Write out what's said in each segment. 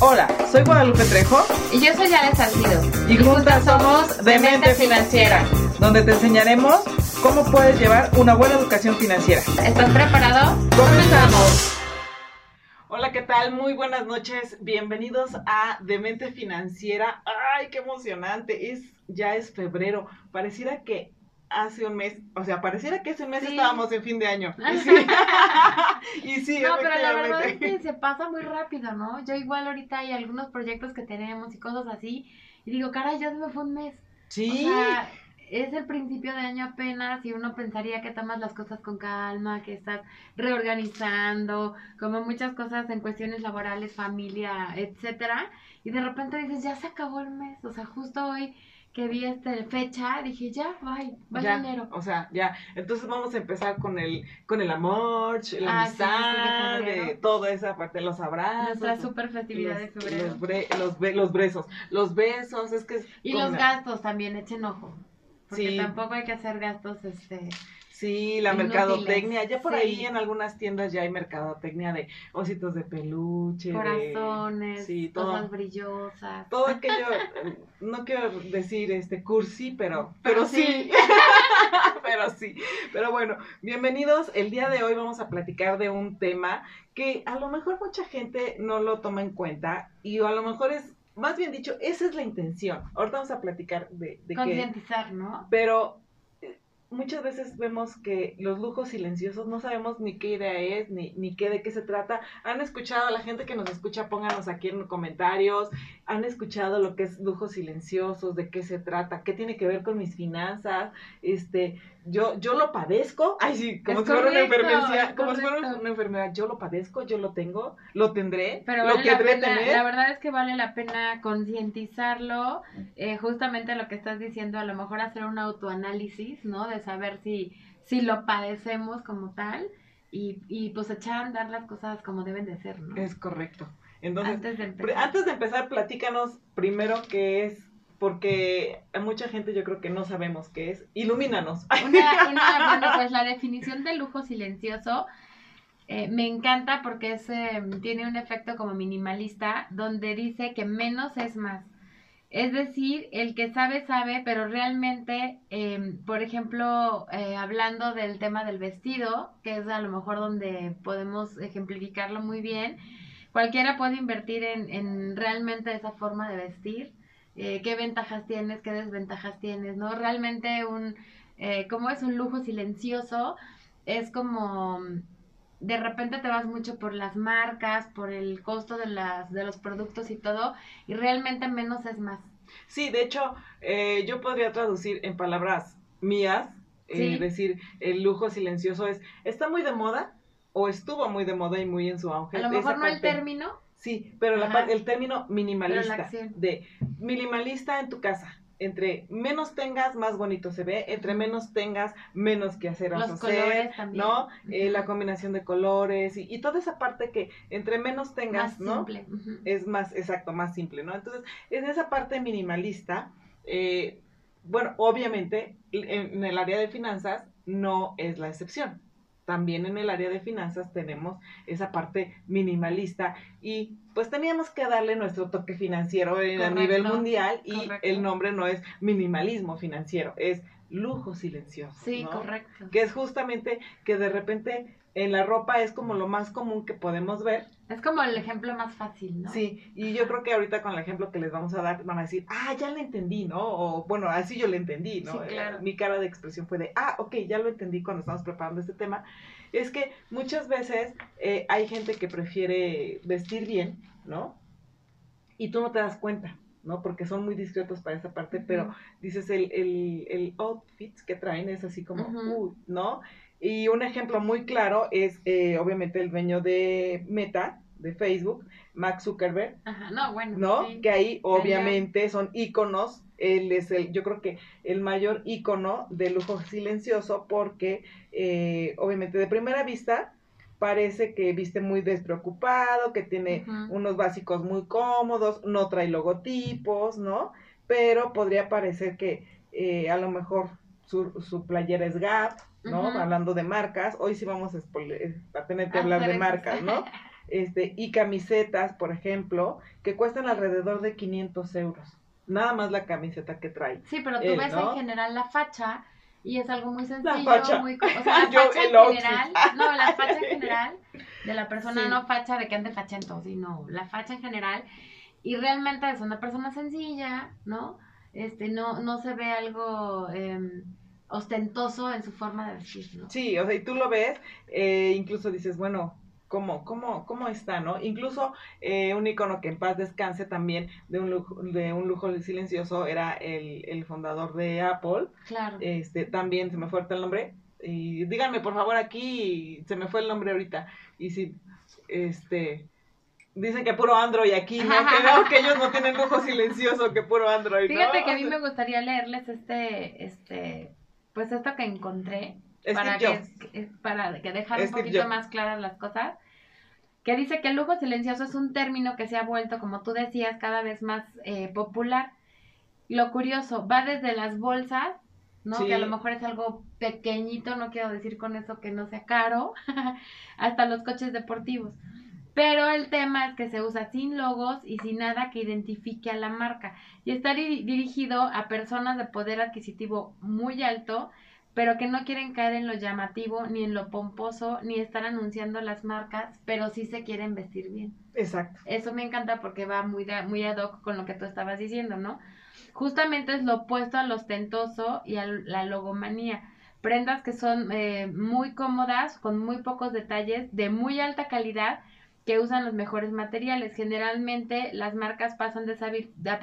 Hola, soy Guadalupe Trejo Y yo soy Ale Salcido. y juntas somos Demente Financiera, donde te enseñaremos cómo puedes llevar una buena educación financiera. ¿Estás preparado? ¡Comenzamos! Hola, ¿qué tal? Muy buenas noches. Bienvenidos a Demente Financiera. ¡Ay, qué emocionante! Es, ya es febrero. Pareciera que hace un mes, o sea, pareciera que hace un mes Sí. estábamos en fin de año. Y sí, y sí No, pero la verdad es que se pasa muy rápido, ¿no? Yo igual ahorita hay algunos proyectos que tenemos y cosas así. Y digo, caray, ya se me fue un mes. Sí. O sea, es el principio de año apenas y uno pensaría que tomas las cosas con calma, que estás reorganizando, como muchas cosas en cuestiones laborales, familia, etcétera. Y de repente dices, ya se acabó el mes. O sea, justo hoy que vi este fecha, dije, ya, bye, bye ya, enero. o sea, ya. Entonces vamos a empezar con el, con el amor, la Ah, sí, sí, amistad, de toda esa parte, los abrazos. Nuestra super festividad de los, febrero. Los, bre- los, be- los besos, los besos, es que es Y los la- gastos también, echen ojo. Porque Sí. tampoco hay que hacer gastos, este... Sí, la mercadotecnia, ya por sí. ahí en algunas tiendas ya hay mercadotecnia de ositos de peluche, de- Corazones, sí, todo, cosas brillosas. todo aquello, no quiero decir este cursi, pero, pero Pero sí, sí. pero sí, pero bueno, bienvenidos, el día de hoy vamos a platicar de un tema que a lo mejor mucha gente no lo toma en cuenta y a lo mejor es, más bien dicho, esa es la intención, ahorita vamos a platicar de, de Concientizar, ¿no? pero muchas veces vemos que los lujos silenciosos no sabemos ni qué idea es, ni, ni qué de qué se trata. Han escuchado a la gente que nos escucha, pónganos aquí en los comentarios. Han escuchado lo que es lujos silenciosos, de qué se trata, qué tiene que ver con mis finanzas. Este, yo, yo lo padezco. Ay, sí, como Es si fuera una enfermedad. Como si fuera una enfermedad. Yo lo padezco, yo lo tengo, lo tendré, Pero lo vale la querré pena, tener. la verdad es que vale la pena concientizarlo, eh, justamente lo que estás diciendo, a lo mejor hacer un autoanálisis, ¿no? De saber si, si lo padecemos como tal y, y pues echar a andar las cosas como deben de ser, ¿no? Es correcto. Entonces, Antes de empezar. Antes de empezar, platícanos primero qué es, porque mucha gente yo creo que no sabemos qué es. Ilumínanos. Una, una, bueno, pues la definición de lujo silencioso eh, me encanta porque es, eh, tiene un efecto como minimalista, donde dice que menos es más. Es decir, el que sabe, sabe, pero realmente, eh, por ejemplo, eh, hablando del tema del vestido, que es a lo mejor donde podemos ejemplificarlo muy bien, cualquiera puede invertir en, en realmente esa forma de vestir, eh, qué ventajas tienes, qué desventajas tienes, ¿no? Realmente un, eh, como es un lujo silencioso, es como de repente te vas mucho por las marcas, por el costo de las de los productos y todo, y realmente menos es más. Sí, de hecho, eh, yo podría traducir en palabras mías, eh, Sí. decir, el lujo silencioso es, está muy de moda o estuvo muy de moda y muy en su auge. A lo mejor no el término, Sí, pero la el término minimalista, de minimalista en tu casa. Entre menos tengas, más bonito se ve. Entre menos tengas, menos que hacer los hacer. colores también. ¿no? Eh, la combinación de colores y, y toda esa parte que entre menos tengas, Más ¿no? simple. Es más, exacto, más simple, ¿no? Entonces, en esa parte minimalista, eh, bueno, obviamente en, en el área de finanzas no es la excepción. También en el área de finanzas tenemos esa parte minimalista y pues teníamos que darle nuestro toque financiero en- a nivel mundial y correcto. el nombre no es minimalismo financiero, es lujo silencioso. Sí, ¿no? correcto. que es justamente que de repente en la ropa es como lo más común que podemos ver. Es como el ejemplo más fácil, ¿no? Sí, y yo creo que ahorita con el ejemplo que les vamos a dar van a decir, ah, ya le entendí, ¿no? O bueno, así yo le entendí, ¿no? Sí, claro. Eh, Mi cara de expresión fue de, ah, ok, ya lo entendí cuando estamos preparando este tema. Es que muchas veces eh, hay gente que prefiere vestir bien, ¿no? Y tú no te das cuenta. ¿no? Porque son muy discretos para esa parte, pero Ujú. dices el, el, el outfit que traen es así como, Ujú. "Uy", ¿no? Y un ejemplo muy claro es eh, obviamente el dueño de Meta, de Facebook, Mark Zuckerberg, Ajá, no, bueno. ¿no? sí. Que ahí obviamente son íconos, él es el, yo creo que el mayor ícono de lujo silencioso porque eh, obviamente de primera vista parece que viste muy despreocupado, que tiene unos básicos muy cómodos, no trae logotipos, ¿no? Pero podría parecer que eh, a lo mejor su, su playera es Gap, ¿no? Hablando de marcas, hoy sí vamos a, spoile- a tener que hablar de marcas. ¿no? este, y camisetas, por ejemplo, que cuestan alrededor de 500 euros. Nada más la camiseta que trae. Sí, pero tú él, ves ¿no? en general la facha y es algo muy sencillo, muy, o sea, la Yo, facha en general, no, la facha en general de la persona, Sí. no facha de que ande fachento, sino la facha en general y realmente es una persona sencilla, ¿no? Este, no, no se ve algo em, ostentoso en su forma de vestir, ¿no? Sí, o sea, y tú lo ves, eh, incluso dices, bueno, ¿cómo, cómo, cómo está, no? Incluso eh, un icono que en paz descanse también de un lujo, de un lujo silencioso era el, el fundador de Apple, Claro. este, también se me fue ahorita el nombre, y díganme por favor aquí, se me fue el nombre ahorita, y si, este, dicen que puro Android aquí, ¿no? Que, no, que ellos no tienen lujo silencioso, que puro Android, ¿no? Fíjate que a mí me gustaría leerles este, este, pues esto que encontré Steve para que, Jobs. que- para que dejar un poquito Jobs. más claras las cosas, que dice que el lujo silencioso es un término que se ha vuelto, como tú decías, cada vez más eh, popular. Lo curioso, va desde las bolsas, ¿no? Sí. Que a lo mejor es algo pequeñito, no quiero decir con eso que no sea caro, hasta los coches deportivos. Pero el tema es que se usa sin logos y sin nada que identifique a la marca. Y está diri- dirigido a personas de poder adquisitivo muy alto, pero que no quieren caer en lo llamativo, ni en lo pomposo, ni estar anunciando las marcas, pero sí se quieren vestir bien. Exacto. Eso me encanta porque va muy, da- muy ad hoc con lo que tú estabas diciendo, ¿no? Justamente es lo opuesto al ostentoso y a la logomanía. Prendas que son eh, muy cómodas, con muy pocos detalles, de muy alta calidad, que usan los mejores materiales. Generalmente las marcas pasan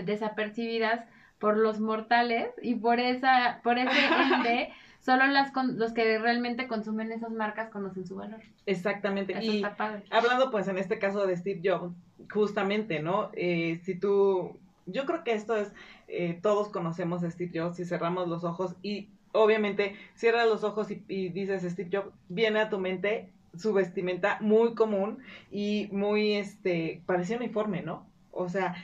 desapercibidas por los mortales y por esa por ese ende solo las con- los que realmente consumen esas marcas conocen su valor. Exactamente. Eso y está padre. hablando pues en este caso de Steve Jobs, justamente, ¿no? Eh, si tú, yo creo que esto es, eh, todos conocemos a Steve Jobs, si cerramos los ojos y obviamente cierras los ojos y, y dices Steve Jobs, viene a tu mente su vestimenta muy común y muy, este, parecía uniforme, ¿no? O sea,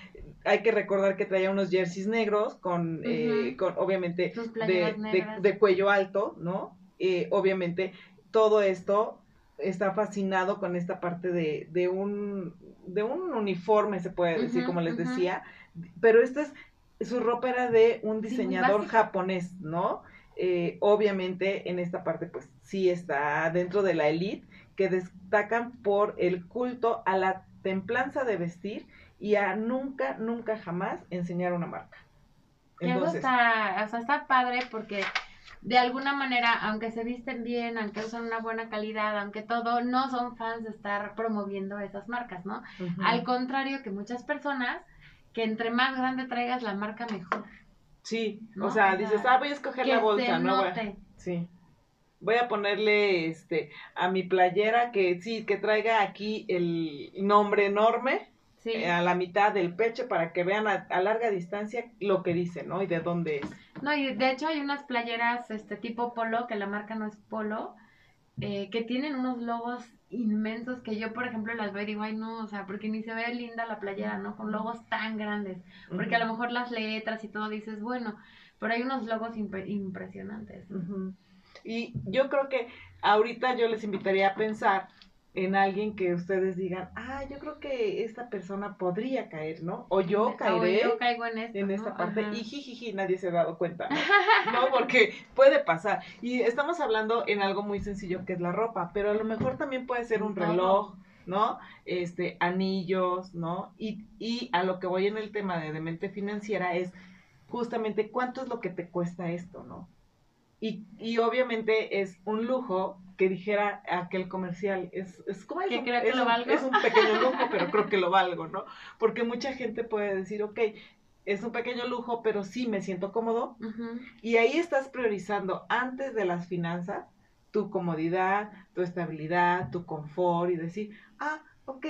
hay que recordar que traía unos jerseys negros con, eh, con obviamente, de, de- cuello alto, ¿no? Eh, obviamente, todo esto está fascinado con esta parte de, de un de un uniforme, se puede decir, como les decía, pero esto es, su ropa era de un diseñador japonés, ¿no? Eh, obviamente en esta parte pues sí está dentro de la elite que destacan por el culto a la templanza de vestir y a nunca, nunca jamás enseñar una marca. Y eso Entonces, está, o sea, está padre porque de alguna manera, aunque se visten bien, aunque usan una buena calidad, aunque todo, no son fans de estar promoviendo esas marcas, ¿no? Al contrario que muchas personas, que entre más grande traigas la marca, mejor. Sí, ¿no? o sea, dices, ah, voy a escoger que la bolsa, se ¿no? Note. Sí. Voy a ponerle este a mi playera que sí, que traiga aquí el nombre enorme Sí. eh, a la mitad del pecho para que vean a, a larga distancia lo que dice, ¿no? Y de dónde es. No, y de hecho hay unas playeras este tipo polo, que la marca no es polo, eh, que tienen unos logos inmensos que yo, por ejemplo, las veo y digo, ay no, o sea, porque ni se ve linda la playera, ¿no? Con logos tan grandes. Porque a lo mejor las letras y todo dices, bueno, pero hay unos logos impre- impresionantes. Y yo creo que ahorita yo les invitaría a pensar en alguien que ustedes digan, ah, yo creo que esta persona podría caer, ¿no? O yo O caeré yo caigo en esto. en ¿no? esta parte Ajá. y jijiji, nadie se ha dado cuenta, ¿no? ¿no? Porque puede pasar. Y estamos hablando en algo muy sencillo que es la ropa, pero a lo mejor también puede ser un reloj, ¿no? Este, anillos, ¿no? Y, y a lo que voy en el tema de demente financiera es justamente cuánto es lo que te cuesta esto, ¿no? Y, y obviamente es un lujo que dijera aquel comercial, es, es como Que un- creo que es lo un- valgo. es un pequeño lujo, pero creo que lo valgo, ¿no? Porque mucha gente puede decir, ok, es un pequeño lujo, pero sí me siento cómodo. Y ahí estás priorizando antes de las finanzas tu comodidad, tu estabilidad, tu confort y decir, ah, ok.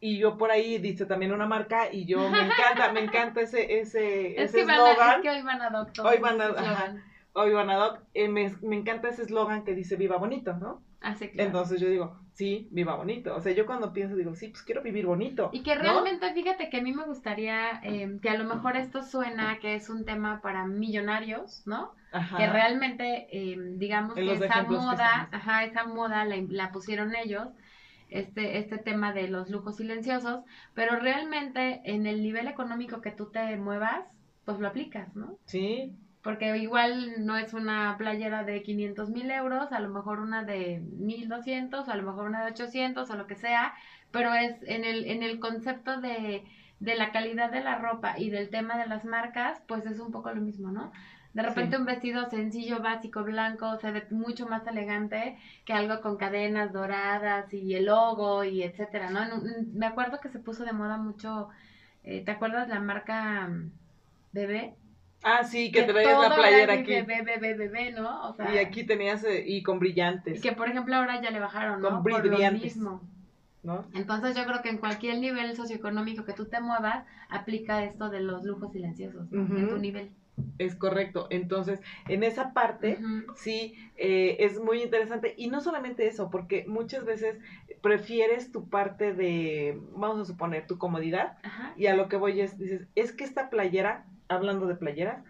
Y yo por ahí dice también una marca y yo me encanta, me encanta ese ese Es, ese que van a, eslogan. es que hoy van a doc todos Hoy van a- esos eslogan. Hoy van a Doc, eh, me, me encanta ese eslogan que dice viva bonito, ¿no? Así claro. Entonces yo digo, sí, viva bonito. O sea, yo cuando pienso digo, sí, pues quiero vivir bonito. Y que ¿no? realmente, fíjate que a mí me gustaría eh, que a lo mejor esto suena que es un tema para millonarios, ¿no? Ajá. Que realmente, eh, digamos En que esa que moda, ajá, esa moda la, la pusieron ellos. este, este tema de los lujos silenciosos, pero realmente en el nivel económico que tú te muevas, pues lo aplicas, ¿no? Sí. Porque igual no es una playera de 500 mil euros, a lo mejor una de 1200, a lo mejor una de 800 o lo que sea, pero es en el, en el concepto de, de la calidad de la ropa y del tema de las marcas, pues es un poco lo mismo, ¿no? De repente un vestido sencillo, básico, blanco, se ve mucho más elegante que algo con cadenas doradas y el logo y etcétera, ¿no? Me acuerdo que se puso de moda mucho, eh, ¿te acuerdas la marca mm, Bebé? Ah, sí, que, traías la playera aquí. Bebé, bebé, bebé, ¿no? O sea, y aquí tenías, eh, y con brillantes. Y que, por ejemplo, ahora ya le bajaron, ¿no? Con brillantes. Por lo mismo. ¿No? Entonces yo creo que en cualquier nivel socioeconómico que tú te muevas, aplica esto de los lujos silenciosos en tu nivel. Es correcto. Entonces, en esa parte, sí, eh, es muy interesante. Y no solamente eso, porque muchas veces prefieres tu parte de, vamos a suponer, tu comodidad. Y a lo que voy es, dices, es que esta playera, hablando de playeras,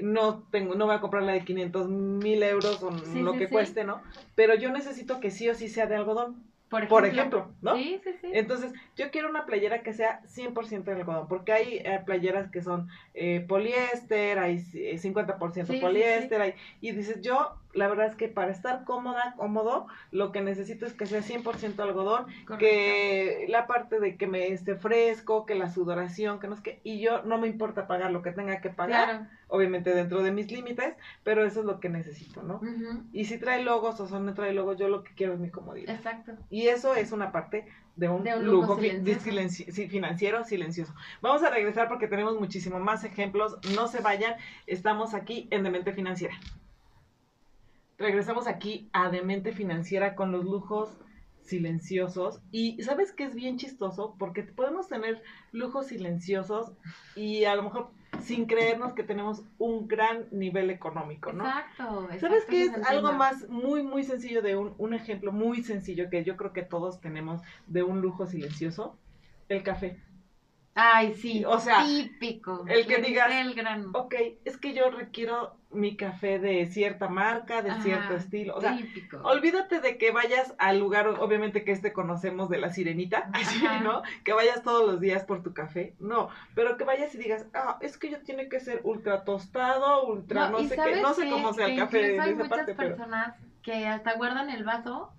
no tengo, no voy a comprar la de 500 mil euros o lo que cueste, ¿no? Pero yo necesito que sí o sí sea de algodón. Por ejemplo, ¿no? Sí, sí, sí. Entonces, yo quiero una playera que sea 100% de algodón, porque hay eh, playeras que son eh, poliéster, hay 50% eh, poliéster, hay, y dices, yo la verdad es que para estar cómoda, cómodo, lo que necesito es que sea 100% algodón, que la parte de que me esté fresco, que la sudoración, que no es que, y yo no me importa pagar lo que tenga que pagar, obviamente dentro de mis límites, pero eso es lo que necesito, ¿no? Y si trae logos o no trae logos, yo lo que quiero es mi comodidad. Exacto. Y eso es una parte de un, lujo, financiero silencioso. Vamos a regresar porque tenemos muchísimo más ejemplos. No se vayan, estamos aquí en Demente Financiera. Regresamos aquí a Demente Financiera con los lujos silenciosos. Y sabes que es bien chistoso porque podemos tener lujos silenciosos y a lo mejor sin creernos que tenemos un gran nivel económico, ¿no? Exacto. ¿Sabes qué es algo más muy, muy sencillo de un, un ejemplo muy sencillo que yo creo que todos tenemos de un lujo silencioso? El café. Ay, sí, o sea, típico. El que digas, ok, es que yo requiero mi café de cierta marca, de cierto estilo. O sea, típico. olvídate de que vayas al lugar, obviamente que este conocemos de la sirenita, así, ¿no? Que vayas todos los días por tu café. No, pero que vayas y digas, ah, es que yo tiene que ser ultra tostado, ultra no, sé qué, no sé cómo sea el café de esa hay muchas personas que hasta guardan el vaso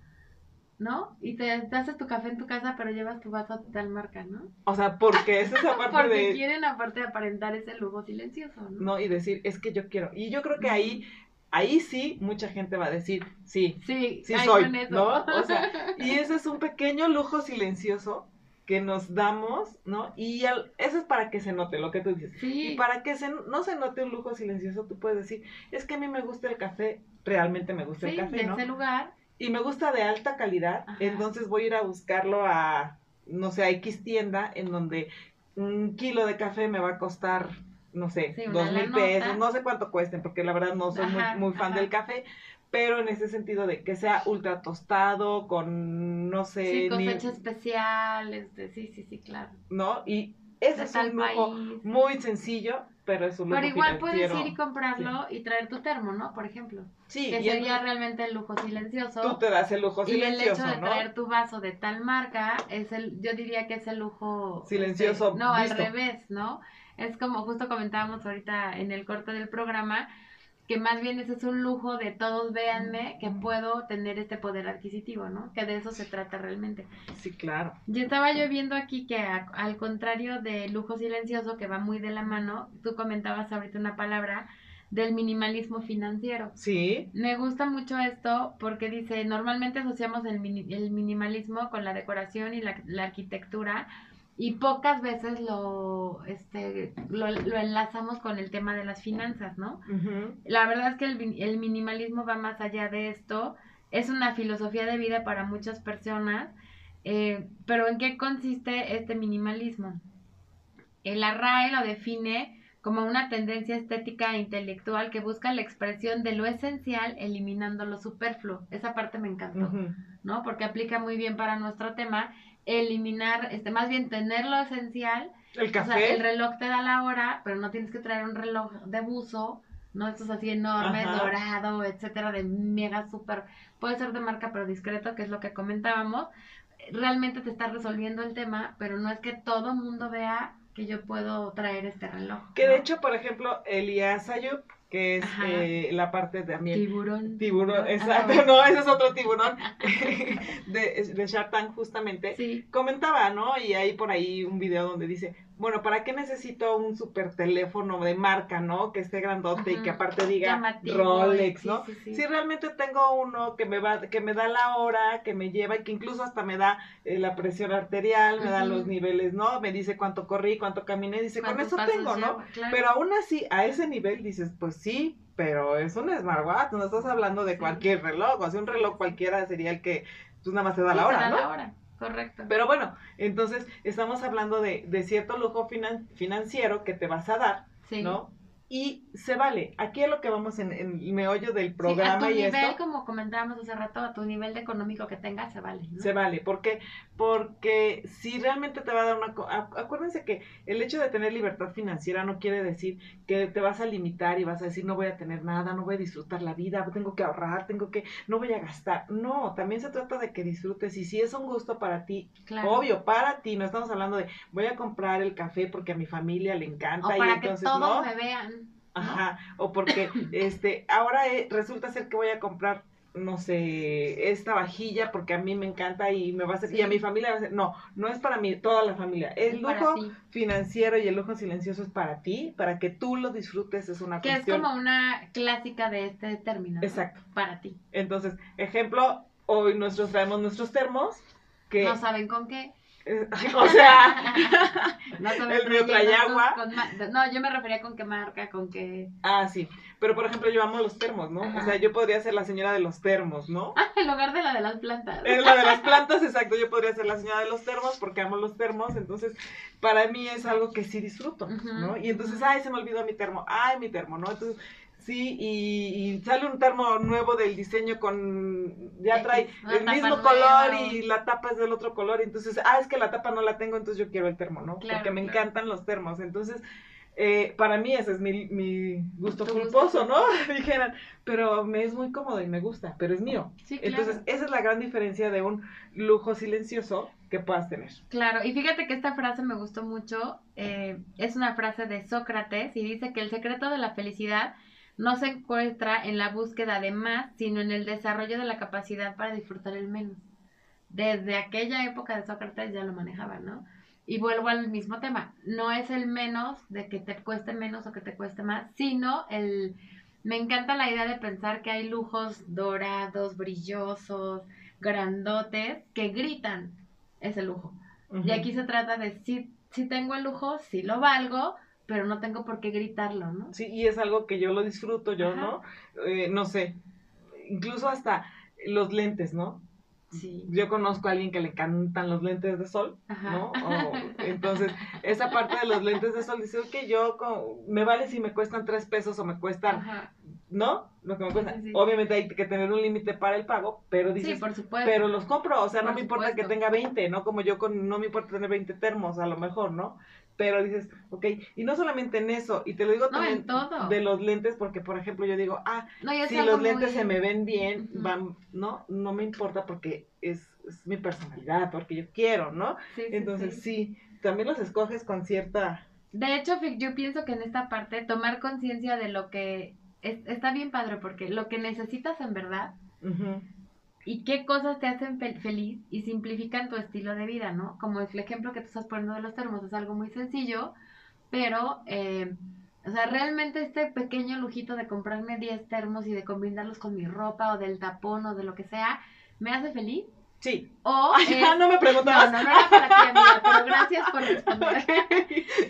¿no? Y te, haces tu café en tu casa, pero llevas tu vaso a tal marca, ¿no? O sea, porque es esa parte porque quieren aparte aparentar ese lujo silencioso, ¿no? No, y decir, es que yo quiero. Y yo creo que ahí, ahí sí, mucha gente va a decir, sí, sí, sí soy, ¿no? O sea, y ese es un pequeño lujo silencioso que nos damos, ¿no? Y eso es para que se note lo que tú dices. Sí. Y para que se, no se note un lujo silencioso, tú puedes decir, es que a mí me gusta el café, realmente me gusta el café, de ese lugar y me gusta de alta calidad, entonces voy a ir a buscarlo a, no sé, a X tienda en donde un kilo de café me va a costar, no sé, dos mil pesos, no sé cuánto cuesten, porque la verdad no soy muy, muy, fan del café, pero en ese sentido de que sea ultra tostado, con, no sé... Sí, cosecha especial, este, sí, sí, sí, claro. ¿No? Y ese es un lujo muy sencillo, pero es un lujo Pero igual puedes ir y comprarlo y traer tu termo, ¿no? Por ejemplo. Sí. Que sería realmente el lujo silencioso. Tú te das el lujo silencioso, Y el hecho de traer tu vaso de tal marca, es el, yo diría que es el lujo... Este, silencioso. no, al revés, ¿no? Es como justo comentábamos ahorita en el corte del programa, que más bien ese es un lujo de todos véanme que puedo tener este poder adquisitivo, ¿no? Que de eso se trata realmente. Sí, claro. Yo estaba yo viendo aquí que al contrario del lujo silencioso que va muy de la mano, tú comentabas ahorita una palabra del minimalismo financiero. Sí. Me gusta mucho esto porque dice, normalmente asociamos el, el minimalismo con la decoración y la, la arquitectura, y pocas veces lo, este, lo, enlazamos con el tema de las finanzas, ¿no? La verdad es que el, el, minimalismo va más allá de esto, es una filosofía de vida para muchas personas, eh, pero ¿en qué consiste este minimalismo? El RAE lo define como una tendencia estética e intelectual que busca la expresión de lo esencial eliminando lo superfluo. Esa parte me encantó, ¿no? Porque aplica muy bien para nuestro tema eliminar, este, más bien tener lo esencial. El café. el reloj te da la hora, pero no tienes que traer un reloj de buzo, no estos así enormes, dorado, etcétera, de mega súper, puede ser de marca pero discreto, que es lo que comentábamos. realmente te está resolviendo el tema, pero no es que todo mundo vea que yo puedo traer este reloj. Que de hecho, por ejemplo, Elías Ayub, que es eh, la parte también. Tiburón. Tiburón, exacto, no, ese es otro tiburón de, de Shark Tank justamente. Sí. Comentaba, ¿no? Y hay por ahí un video donde dice, bueno, ¿para qué necesito un super teléfono de marca, ¿no? Que esté grandote y que aparte diga Llamativo, Rolex, ¿no? sí, sí, sí. Si realmente tengo uno que me va, que me da la hora, que me lleva y que incluso hasta me da eh, la presión arterial, me da los niveles, ¿no? Me dice cuánto corrí, cuánto caminé, dice, con ¿Cuántos eso tengo, ¿no? Claro. Pero aún así, a ese nivel dices, pues sí, pero es un smartwatch, no estás hablando de cualquier reloj, o sea, un reloj cualquiera sería el que, pues nada más te da la hora, da ¿no? la hora, correcto. Pero bueno, entonces estamos hablando de, de cierto lujo finan- financiero que te vas a dar, sí. ¿no? Y se vale. Aquí es lo que vamos en, en el meollo del Sí, a programa tu y nivel, esto. como comentábamos hace rato, a tu nivel de económico que tengas, se vale. ¿no? Se vale, ¿por qué? Porque si realmente te va a dar una... Acuérdense que el hecho de tener libertad financiera no quiere decir que te vas a limitar y vas a decir no voy a tener nada, no voy a disfrutar la vida, tengo que ahorrar, tengo que... no voy a gastar. No, también se trata de que disfrutes y si es un gusto para ti, Claro. obvio, para ti, no estamos hablando de voy a comprar el café porque a mi familia le O encanta y para que entonces todos no. me vean. Ajá, o porque este, ahora eh, resulta ser que voy a comprar, no sé, esta vajilla porque a mí me encanta y me va a hacer, y a mi familia va a hacer, no, no es para mí, toda la familia. El Es lujo financiero y el lujo silencioso es para ti, para que tú lo disfrutes, es una Que es cuestión. como una clásica de este término. ¿no? Exacto. Para ti. Entonces, ejemplo, hoy nosotros traemos nuestros termos, que, No saben con qué. o sea, No El mío trae rellenos agua. con ma- no, yo me refería con qué marca, con qué. ah, sí, pero por ejemplo, yo amo los termos, ¿no? O sea, yo podría ser la señora de los termos, ¿no? Ah, en lugar de la de las plantas. Es la de las plantas, exacto. Yo podría ser la señora de los termos porque amo los termos. Entonces, para mí es algo que sí disfruto, ¿no? Y entonces, ay, se me olvidó mi termo. Ay, mi termo, ¿no? Entonces, sí, y, y sale un termo nuevo del diseño con. Ya X, trae una el mismo nueva. color y la tapa es del otro color. Entonces, ah, es que la tapa no la tengo, entonces yo quiero el termo, ¿no? Claro, porque me claro. encantan los termos. Entonces. eh, para mí ese es mi, mi gusto culposo, ¿no? Dijeran, pero me es muy cómodo y me gusta, pero es mío. Sí, claro. Entonces, esa es la gran diferencia de un lujo silencioso que puedas tener. Claro, y fíjate que esta frase me gustó mucho. eh, es una frase de Sócrates y dice que el secreto de la felicidad no se encuentra en la búsqueda de más, sino en el desarrollo de la capacidad para disfrutar el menos. Desde aquella época de Sócrates ya lo manejaban, ¿no? Y vuelvo al mismo tema, no es el menos de que te cueste menos o que te cueste más, sino el... Me encanta la idea de pensar que hay lujos dorados, brillosos, grandotes, que gritan ese lujo. Y aquí se trata de si, si tengo el lujo, si lo valgo, pero no tengo por qué gritarlo, ¿no? Sí, y es algo que yo lo disfruto, yo, Ajá. ¿no? Eh, no sé, incluso hasta los lentes, ¿no? Sí. Yo conozco a alguien que le encantan los lentes de sol, Ajá. ¿no? O- entonces, esa parte de los lentes de sol dice, ok, yo co- me vale si me cuestan tres pesos o me cuestan, Ajá. ¿no? Lo que me cuesta. Sí, sí. Obviamente hay que tener un límite para el pago, pero dices, Sí, por supuesto. pero los compro, o sea, no me importa que tenga 20, ¿no? Como yo con, no me importa tener 20 termos, a lo mejor, ¿no? Pero dices, ok, y no solamente en eso, y te lo digo No, también en todo. de los lentes, porque por ejemplo yo digo, ah, No, si los lentes muy- se me ven bien, van, ¿no? No me importa porque es, es mi personalidad, porque yo quiero, ¿no? Sí, Entonces sí. sí, también los escoges con cierta... De hecho, yo pienso que en esta parte tomar conciencia de lo que es- está bien padre, porque lo que necesitas en verdad y qué cosas te hacen fel- feliz y simplifican tu estilo de vida, ¿no? Como el ejemplo que tú estás poniendo de los termos, es algo muy sencillo, pero, eh, o sea, realmente este pequeño lujito de comprarme 10 termos y de combinarlos con mi ropa o del tapón o de lo que sea, me hace feliz. Sí. O Ay, es- no me No, preguntabas. no, no era para ti, amiga, pero gracias por responder.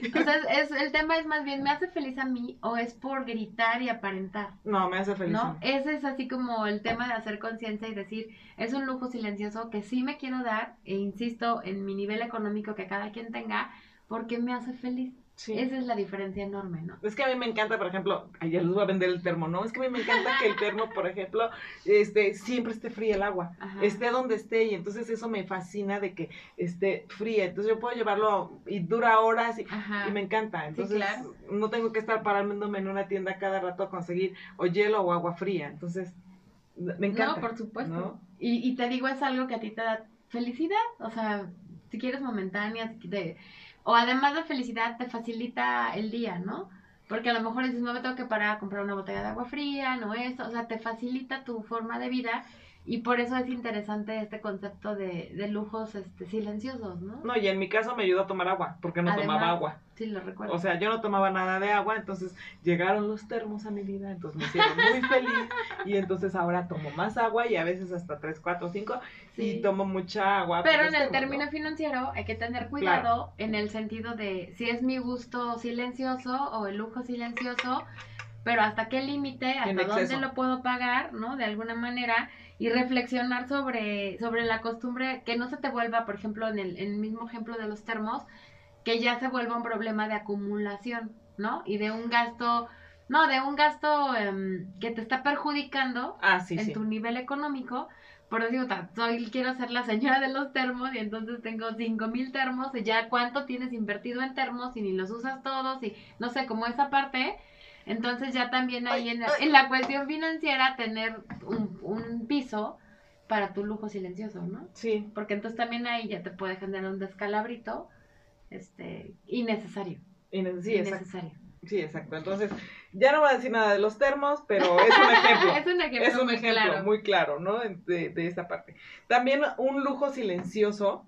Entonces, es, el tema es más bien, ¿me hace feliz a mí o es por gritar y aparentar? No, me hace feliz. ¿No? Ese es así como el tema de hacer conciencia y decir, es un lujo silencioso que sí me quiero dar, e insisto, en mi nivel económico que cada quien tenga, porque me hace feliz. Sí. Esa es la diferencia enorme, ¿no? Es que a mí me encanta, por ejemplo, ayer les voy a vender el termo, ¿no? Es que a mí me encanta que el termo, por ejemplo, este, siempre esté fría el agua, Ajá. esté donde esté, y entonces eso me fascina de que esté fría. Entonces yo puedo llevarlo y dura horas y, me encanta. Entonces claro. no tengo que estar parándome en una tienda cada rato a conseguir o hielo o agua fría. Entonces, me encanta. No, por supuesto. ¿no? Y, y te digo, es algo que a ti te da felicidad, o sea, si quieres momentánea, de, o además de felicidad te facilita el día, ¿no? Porque a lo mejor dices, no me tengo que parar a comprar una botella de agua fría, no eso, o sea, te facilita tu forma de vida y por eso es interesante este concepto de, de lujos este, silenciosos, ¿no? No, y en mi caso me ayudó a tomar agua, porque no tomaba agua. Sí, lo recuerdo. O sea, yo no tomaba nada de agua, entonces llegaron los termos a mi vida, entonces me hicieron muy feliz. Y entonces ahora tomo más agua y a veces hasta 3, 4, 5 y tomo mucha agua. Pero en el término financiero hay que tener cuidado en el sentido de si es mi gusto silencioso o el lujo silencioso, pero hasta qué límite, hasta dónde lo puedo pagar, ¿no? De alguna manera y reflexionar sobre, sobre la costumbre, que no se te vuelva, por ejemplo, en el, en el mismo ejemplo de los termos, que ya se vuelva un problema de acumulación, ¿no? Y de un gasto, no, de un gasto em, que te está perjudicando ah, en tu nivel económico. Por eso digo, soy, quiero ser la señora de los termos y entonces tengo cinco mil termos y ya cuánto tienes invertido en termos y ni los usas todos y no sé, como esa parte entonces ya también ahí en, en, la cuestión financiera tener un, un, piso para tu lujo silencioso, ¿no? Sí. Porque entonces también ahí ya te puede generar un descalabrito este, innecesario. sí, innecesario. Sí, exacto. Entonces, ya no voy a decir nada de los termos, pero es un ejemplo. es un ejemplo, es un muy, ejemplo claro. muy claro, ¿no? De, de esta parte. También un lujo silencioso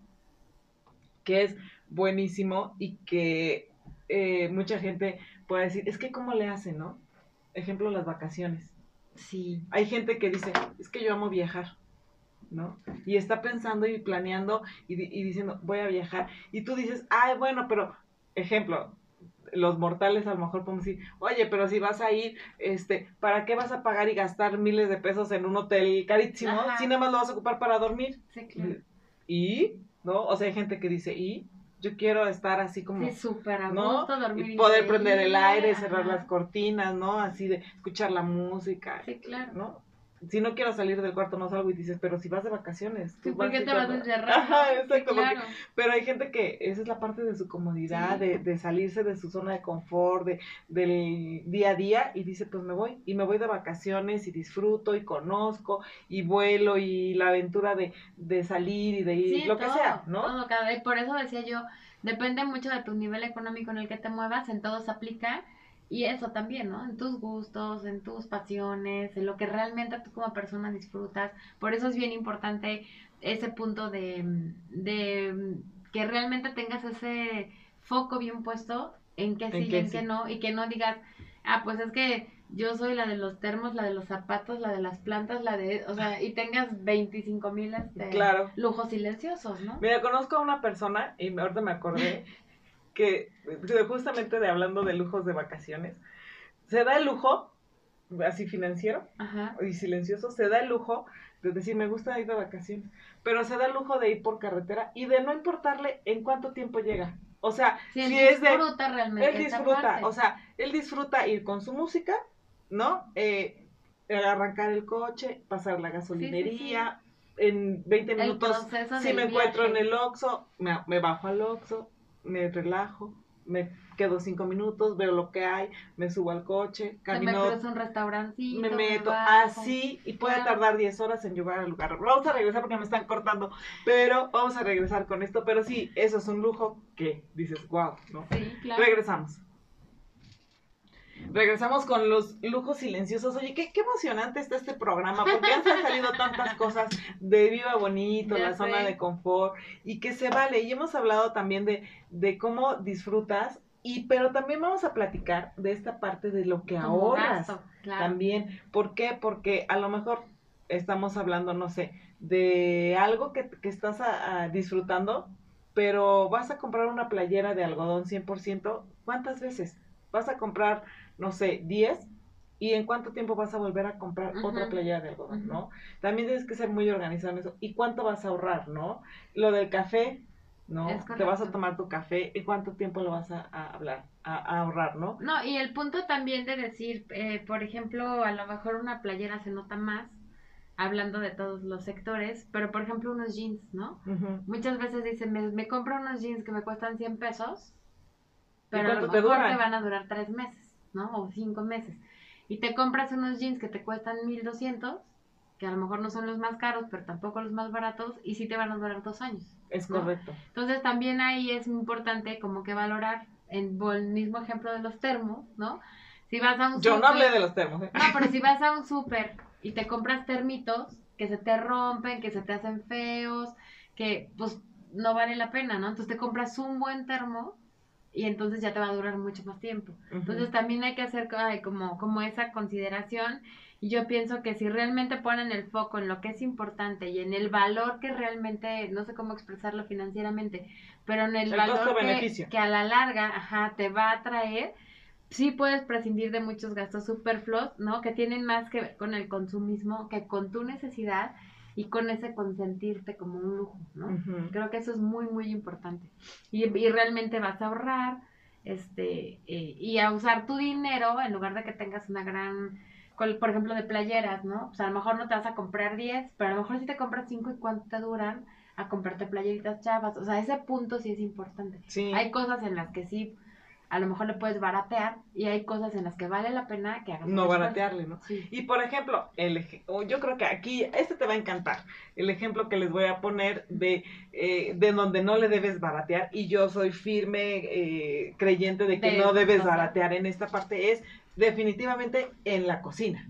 que es buenísimo y que eh, mucha gente puede decir, es que cómo le hacen, ¿no? Ejemplo, las vacaciones. Sí. Hay gente que dice, es que yo amo viajar, ¿no? Y está pensando y planeando y, y diciendo, voy a viajar. Y tú dices, ay, bueno, pero, ejemplo, los mortales a lo mejor podemos decir, oye, pero si vas a ir, este, ¿para qué vas a pagar y gastar miles de pesos en un hotel carísimo si nada más lo vas a ocupar para dormir? Sí, claro. Y, ¿no? O sea, hay gente que dice, ¿y? yo quiero estar así como, sí, súper a ¿no? dormir y poder prender el aire, cerrar las cortinas, ¿no? Así de escuchar la música, sí, claro. ¿no? Si no quiero salir del cuarto, no salgo y dices, pero si vas de vacaciones. Sí, ¿Por qué te vas a encerrar? Ajá, exacto. claro. pero hay gente que esa es la parte de su comodidad, de, de, salirse de su zona de confort, de, del día a día, y dice, pues me voy, y me voy de vacaciones y disfruto y conozco y vuelo y la aventura de, de salir y de ir, lo que sea, ¿no? Todo, cada vez. Por eso decía yo, depende mucho de tu nivel económico en el que te muevas, en todo se aplica y eso también, ¿no? En tus gustos, en tus pasiones, en lo que realmente tú como persona disfrutas. Por eso es bien importante ese punto de, de que realmente tengas ese foco bien puesto en que sí y en que no, y que no digas, ah, pues es que yo soy la de los termos, la de los zapatos, la de las plantas, la de, o sea, y tengas 25 mil este, lujos silenciosos, ¿no? Mira, conozco a una persona, y ahorita me acordé, que justamente de hablando de lujos de vacaciones, se da el lujo, así financiero y silencioso, se da el lujo de decir, me gusta ir de vacaciones, pero se da el lujo de ir por carretera y de no importarle en cuánto tiempo llega. O sea, si, es de... realmente. Él disfruta, o sea, él disfruta ir con su música, ¿no? Eh, arrancar el coche, pasar la gasolinería, en 20 minutos, si me encuentro en el Oxxo, me, me bajo al Oxxo, me relajo, me quedo cinco minutos, veo lo que hay, me subo al coche, camino. me un restaurancito. Me meto así y puede tardar 10 horas en llegar al lugar. Vamos a regresar porque me están cortando, pero vamos a regresar con esto. Pero sí, eso es un lujo que dices, wow, ¿no? Sí, claro. Regresamos. Regresamos con los lujos silenciosos. Oye, qué, qué emocionante está este programa, porque han salido tantas cosas de Viva Bonito, la zona de confort, y que se vale. Y hemos hablado también de, de cómo disfrutas, y pero también vamos a platicar de esta parte de lo que ahorras. También. ¿Por qué? Porque a lo mejor estamos hablando, no sé, de algo que, que estás disfrutando, pero vas a comprar una playera de algodón 100%, ¿cuántas veces? Vas a comprar no sé, 10 y en cuánto tiempo vas a volver a comprar otra playera de algodón, ¿no? También tienes que ser muy organizado en eso. ¿Y cuánto vas a ahorrar, no? Lo del café, ¿no? Te vas a tomar tu café y cuánto tiempo lo vas a, hablar, a, ahorrar, ¿no? No, y el punto también de decir, eh, por ejemplo, a lo mejor una playera se nota más, hablando de todos los sectores, pero por ejemplo unos jeans, ¿no? Muchas veces dicen, me, me, compro unos jeans que me cuestan 100 pesos, pero a lo mejor te van a durar tres meses. ¿No? O cinco meses. Y te compras unos jeans que te cuestan 1200 que a lo mejor no son los más caros, pero tampoco los más baratos, y sí te van a durar dos años. Es ¿no? correcto. Entonces también ahí es importante como que valorar, en el mismo ejemplo de los termos, ¿no? Si vas a un Yo no hablé de los termos. ¿eh? No, pero si vas a un súper y te compras termitos que se te rompen, que se te hacen feos, que pues no vale la pena, ¿no? Entonces te compras un buen termo y entonces ya te va a durar mucho más tiempo. Entonces también hay que hacer como, como esa consideración y yo pienso que si realmente ponen el foco en lo que es importante y en el valor que realmente, no sé cómo expresarlo financieramente, pero en el, El valor que, que a la larga, ajá, te va a traer, sí puedes prescindir de muchos gastos superfluos, ¿no? Que tienen más que ver con el consumismo que con tu necesidad y con ese consentirte como un lujo, ¿no? Creo que eso es muy, muy importante. Y, y realmente vas a ahorrar, este, eh, y a usar tu dinero en lugar de que tengas una gran, por ejemplo, de playeras, ¿no? O sea, a lo mejor no te vas a comprar 10, pero a lo mejor si te compras 5 y cuánto te duran a comprarte playeritas chavas. O sea, ese punto sí es importante. Sí. Hay cosas en las que sí, a lo mejor le puedes baratear y hay cosas en las que vale la pena que hagas un No baratearle, ¿no? Sí. Y por ejemplo, el, yo creo que aquí, este te va a encantar, el ejemplo que les voy a poner de, eh, de donde no le debes baratear, y yo soy firme eh, creyente de que De no debes baratear en esta parte, es definitivamente en la cocina.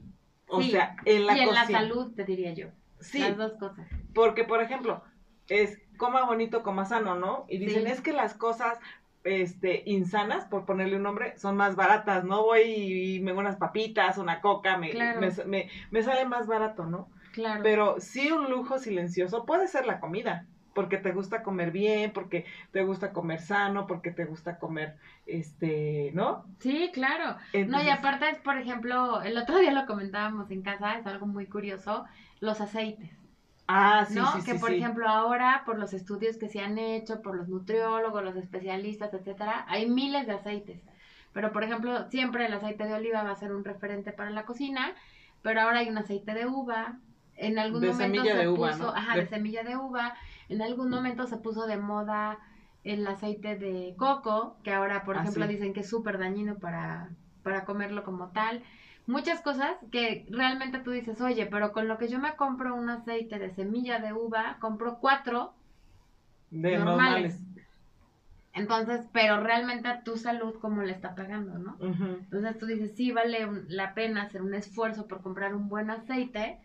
O Sí, sea, en la y en la cocina. salud, te diría yo. Sí, Las dos cosas. porque por ejemplo, es coma bonito, coma sano, ¿no? Y dicen, Sí. es que las cosas este, insanas, por ponerle un nombre, son más baratas, ¿no? Voy y me unas papitas, una coca, me, Claro. me, me, me sale más barato, ¿no? Claro. Pero sí un lujo silencioso puede ser la comida, porque te gusta comer bien, porque te gusta comer sano, porque te gusta comer, este, ¿no? Sí, claro. No, y aparte es, por ejemplo, el otro día lo comentábamos en casa, es algo muy curioso, los aceites, Ah, sí, ¿no? sí, que sí, por sí. ejemplo ahora, por los estudios que se han hecho, por los nutriólogos, los especialistas, etcétera, hay miles de aceites. Pero, por ejemplo, siempre el aceite de oliva va a ser un referente para la cocina, pero ahora hay un aceite de uva. En algún De momento semilla se de uva, puso, ¿no? ajá, De- de semilla de uva. En algún momento se puso de moda el aceite de coco, que ahora, por Ah, ejemplo, dicen que es súper dañino para, para comerlo como tal. Muchas cosas que realmente tú dices, oye, pero con lo que yo me compro un aceite de semilla de uva, compro cuatro de normales. normales. Entonces, pero realmente a tu salud, ¿cómo le está pegando, no? Entonces tú dices, sí vale un- la pena hacer un esfuerzo por comprar un buen aceite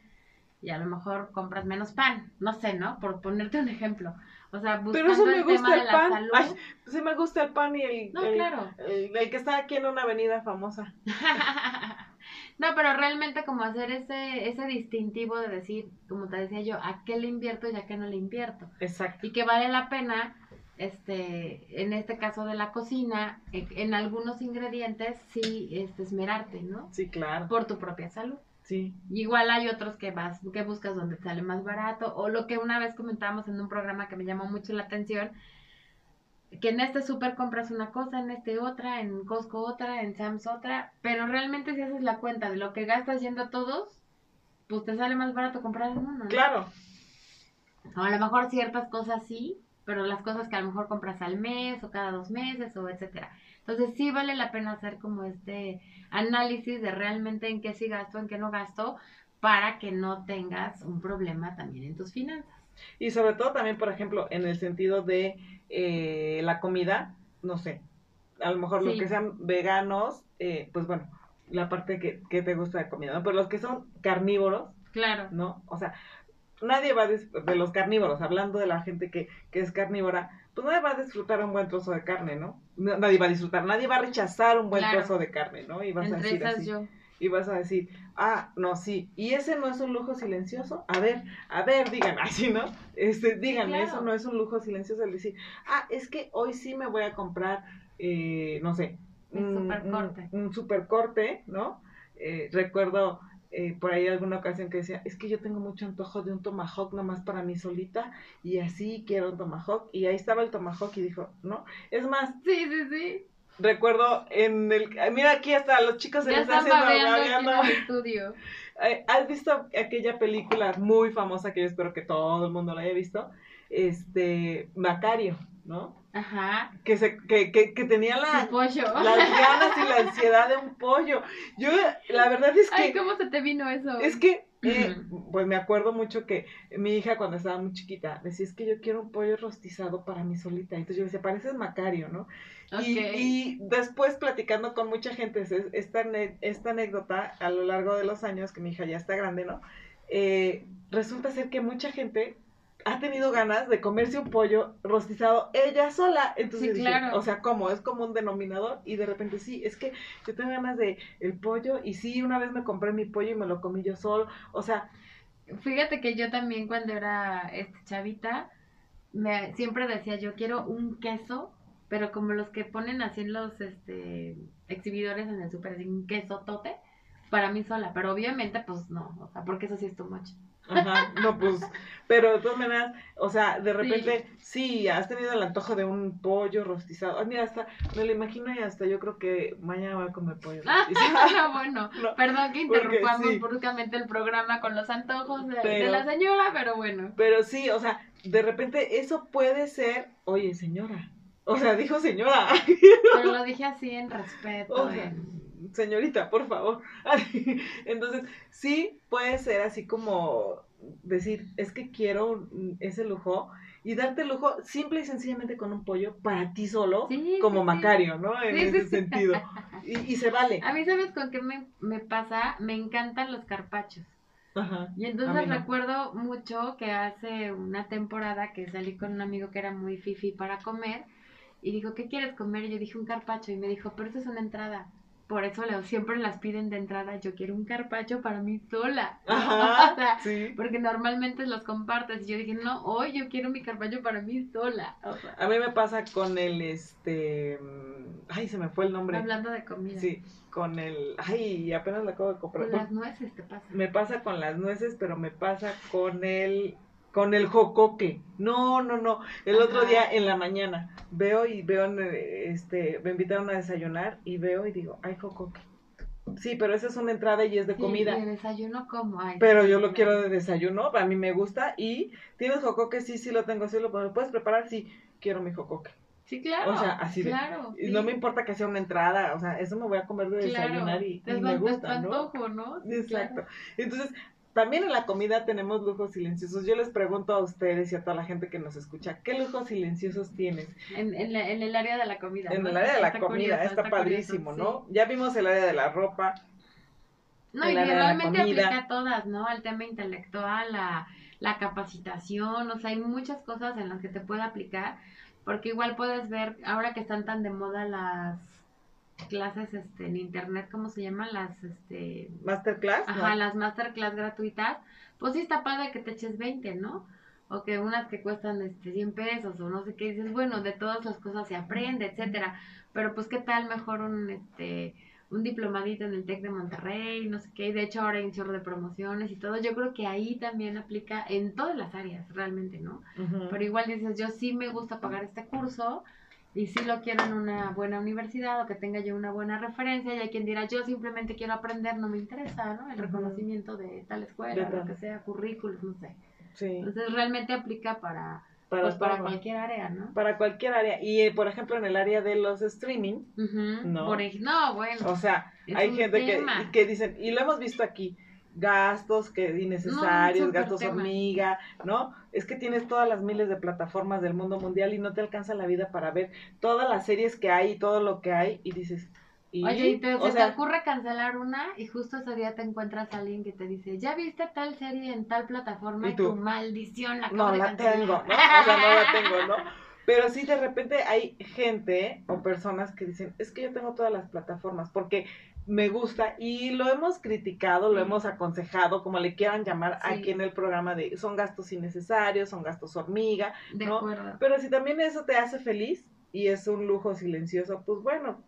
y a lo mejor compras menos pan, no sé, ¿no? Por ponerte un ejemplo. O sea, buscando Pero eso me el gusta tema el de la salud. Ay, sí me gusta el pan y el, No, el- claro. el- el que está aquí en una avenida famosa. no, pero realmente como hacer ese, ese distintivo de decir, como te decía yo, a qué le invierto y a qué no le invierto. Exacto. y que vale la pena, este, en este caso de la cocina, en, en algunos ingredientes sí este, esmerarte, ¿no? Sí, claro. Por tu propia salud. Sí. Igual hay otros que vas, que buscas donde sale más barato, o lo que una vez comentábamos en un programa que me llamó mucho la atención, que en este súper compras una cosa, en este otra, en Costco otra, en Sam's otra, pero realmente si haces la cuenta de lo que gastas yendo a todos, pues te sale más barato comprar en uno, ¿no? Claro. O a lo mejor ciertas cosas sí, pero las cosas que a lo mejor compras al mes o cada dos meses o etcétera. Entonces sí vale la pena hacer como este análisis de realmente en qué sí gasto, en qué no gasto, para que no tengas un problema también en tus finanzas. Y sobre todo también, por ejemplo, en el sentido de eh, la comida, no sé, a lo mejor los que sean veganos, eh, pues bueno, la parte que, que te gusta de comida, ¿no? Pero los que son carnívoros, Claro. ¿no? O sea, nadie va a de los carnívoros, hablando de la gente que, que es carnívora, pues nadie va a disfrutar un buen trozo de carne, ¿no? Nadie va a disfrutar, nadie va a rechazar un buen Claro. trozo de carne, ¿no? Y vas a decir esas así yo. Y vas a decir, ah, no, sí, y ese no es un lujo silencioso, a ver, a ver, díganme, así, ¿no? Este, díganme, claro. eso no es un lujo silencioso, el decir, ah, es que hoy sí me voy a comprar, eh, no sé, Un supercorte. un, un supercorte, ¿no? Eh, recuerdo eh, por ahí alguna ocasión que decía, es que yo tengo mucho antojo de un tomahawk nomás para mí solita, y así quiero un tomahawk, y ahí estaba el tomahawk y dijo, no, es más, Sí, sí, sí. Recuerdo en el, mira aquí hasta los chicos se Ya les está están haciendo aquí en el estudio. ¿Has visto aquella película muy famosa que yo espero que todo el mundo la haya visto? Este, Macario, ¿no? Ajá. Que, se, que, que, que tenía la, pollo. las ganas y la ansiedad de un pollo. Yo, la verdad es que... Ay, ¿cómo se te vino eso? Es que, eh, pues me acuerdo mucho que mi hija cuando estaba muy chiquita decía, es que yo quiero un pollo rostizado para mí solita. Entonces yo decía, pareces Macario, ¿no? Y, y después platicando con mucha gente, es- esta, esta anécdota a lo largo de los años, que mi hija ya está grande, ¿no? Eh, resulta ser que mucha gente ha tenido ganas de comerse un pollo rostizado ella sola. Entonces Sí, yo dije, claro. o sea, ¿cómo? Es como un denominador y de repente sí, es que yo tengo ganas de el pollo y sí, una vez me compré mi pollo y me lo comí yo solo. O sea, Fíjate que yo también cuando era este, chavita, me, siempre decía, yo quiero un queso, pero como los que ponen así en los este, exhibidores en el súper, así un queso tote, para mí sola, pero obviamente pues no, o sea, porque eso sí es too much. Ajá, no, pues, pero de todas maneras, o sea, de repente, sí, has tenido el antojo de un pollo rostizado. Ay, mira, hasta, me lo imagino y hasta yo creo que mañana voy a comer pollo rostizado. no, bueno, No, perdón que interrumpamos sí. bruscamente el programa con los antojos de, la señora, pero bueno. Pero sí, o sea, de repente eso puede ser, oye, señora. O sea, dijo señora. Pero lo dije así en respeto. O sea, en- señorita, por favor. Entonces, sí puede ser así como decir, es que quiero ese lujo y darte el lujo simple y sencillamente con un pollo para ti solo, Sí, como sí. Macario, ¿no? En Sí, ese sentido. Y, y se vale. A mí, ¿sabes con qué me, me pasa? Me encantan los carpachos. Ajá. Y entonces no. recuerdo mucho que hace una temporada que salí con un amigo que era muy fifi para comer y dijo, ¿qué quieres comer? Y yo dije un carpacho y me dijo, pero eso es una entrada. Por eso siempre las piden de entrada, yo quiero un carpacho para mí sola. O sea, Sí. porque normalmente los compartes y yo dije, no, hoy yo quiero mi carpacho para mí sola. O sea, A mí me pasa con el, este, mm, ay, se me fue el nombre. hablando de comida. Sí, con el, ay, apenas lo acabo de comprar. Con las nueces te pasa. Me pasa con las nueces, pero me pasa con el, con el jocoque. No, no, no. El otro día en la mañana veo y veo, este, me invitaron a desayunar y veo y digo, ay, jocoque. Sí, pero esa es una entrada y es de Sí, comida. y de desayuno como, ay, Pero yo lo quiero de desayuno, a mí me gusta. Y tienes jocoque, sí, sí lo tengo, sí lo ¿me puedes preparar, sí, quiero mi jocoque. Sí, claro. O sea, así de- claro, Y sí. no me importa que sea una entrada, o sea, eso me voy a comer de Claro, desayunar y, y me gusta, ¿no? antojo, ¿no? Exacto. claro. Entonces, también en la comida tenemos lujos silenciosos. Yo les pregunto a ustedes y a toda la gente que nos escucha, ¿qué lujos silenciosos tienes? En, en, la- en el área de la comida. En ¿no? el área de la Está comida, curioso, está, padrísimo, curioso, ¿no? Ya vimos el área de la ropa. No, y realmente aplica a todas, ¿no? Al tema intelectual, a la capacitación, o sea, hay muchas cosas en las que te puede aplicar, porque igual puedes ver, ahora que están tan de moda las clases este, en internet, ¿cómo se llaman? Las, este, Masterclass, ¿no? Ajá, las masterclass gratuitas, pues sí está padre que te eches 20, ¿no? O que unas que cuestan este 100 pesos o no sé qué, dices, bueno, de todas las cosas se aprende, etcétera. Pero pues qué tal mejor un este un diplomadito en el TEC de Monterrey, no sé qué, y de hecho ahora hay un chorro de promociones y todo. Yo creo que ahí también aplica en todas las áreas, realmente, ¿no? Pero igual dices, yo sí me gusta pagar este curso y sí lo quiero en una buena universidad o que tenga yo una buena referencia y hay quien dirá, yo simplemente quiero aprender, no me interesa, ¿no? El reconocimiento de tal escuela, De lo que sea, currículum, no sé. Sí, Entonces realmente aplica para, para, pues, para cualquier área, ¿no? Para cualquier área. Y, eh, por ejemplo, en el área de los streaming, No. Por no, bueno. o sea, hay gente que, que dicen, y lo hemos visto aquí, gastos que innecesarios, gastos tema. hormiga, ¿no? Es que tienes todas las miles de plataformas del mundo mundial y no te alcanza la vida para ver todas las series que hay y todo lo que hay y dices, ¿y? Oye, y te, o se sea, te ocurre cancelar una y justo ese día te encuentras a alguien que te dice, ya viste tal serie en tal plataforma ¿Y tu maldición la no de la cancelar". tengo, ¿no? O sea, no la tengo, ¿no? Pero sí, de repente hay gente o personas que dicen, es que yo tengo todas las plataformas porque me gusta y lo hemos criticado, lo Sí. hemos aconsejado, como le quieran llamar Sí. aquí en el programa de son gastos innecesarios, son gastos hormiga, De ¿no? acuerdo. pero si también eso te hace feliz y es un lujo silencioso, pues bueno,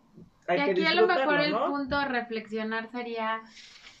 hay y que aquí a lo mejor el punto reflexionar sería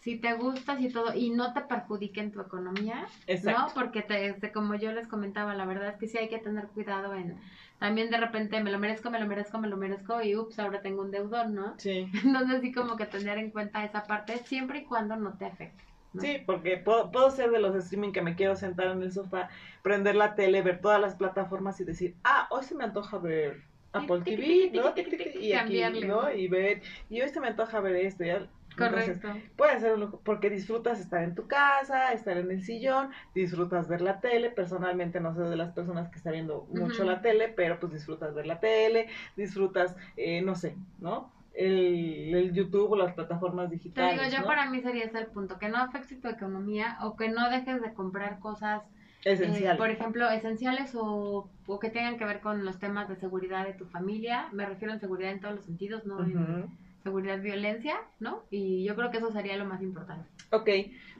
si te gustas y todo y no te perjudique en tu economía, ¿no? Porque te, este, como yo les comentaba, la verdad es que sí hay que tener cuidado en también de repente me lo merezco, me lo merezco, me lo merezco y ups, ahora tengo un deudor, ¿no? Sí, Entonces sí como que tener en cuenta esa parte siempre y cuando no te afecte. Sí, porque puedo, puedo ser de los streaming que me quiero sentar en el sofá, prender la tele, ver todas las plataformas y decir, ah, hoy se me antoja ver Apple TV, ¿no? Y aquí, ¿no? Y ver, y hoy se me antoja ver esto, ya. Correcto. puede ser un porque disfrutas estar en tu casa, estar en el sillón, disfrutas ver la tele. Personalmente no soy de las personas que está viendo mucho la tele, pero pues disfrutas ver la tele, disfrutas, eh, no sé, ¿no? El, el, YouTube o las plataformas digitales. Te digo, yo para mí sería ese el punto, que no afecte tu economía o que no dejes de comprar cosas Esenciales. Eh, por ejemplo, esenciales o, o, que tengan que ver con los temas de seguridad de tu familia. Me refiero a seguridad en todos los sentidos, no en seguridad, violencia, ¿no? Y yo creo que eso sería lo más importante. Ok,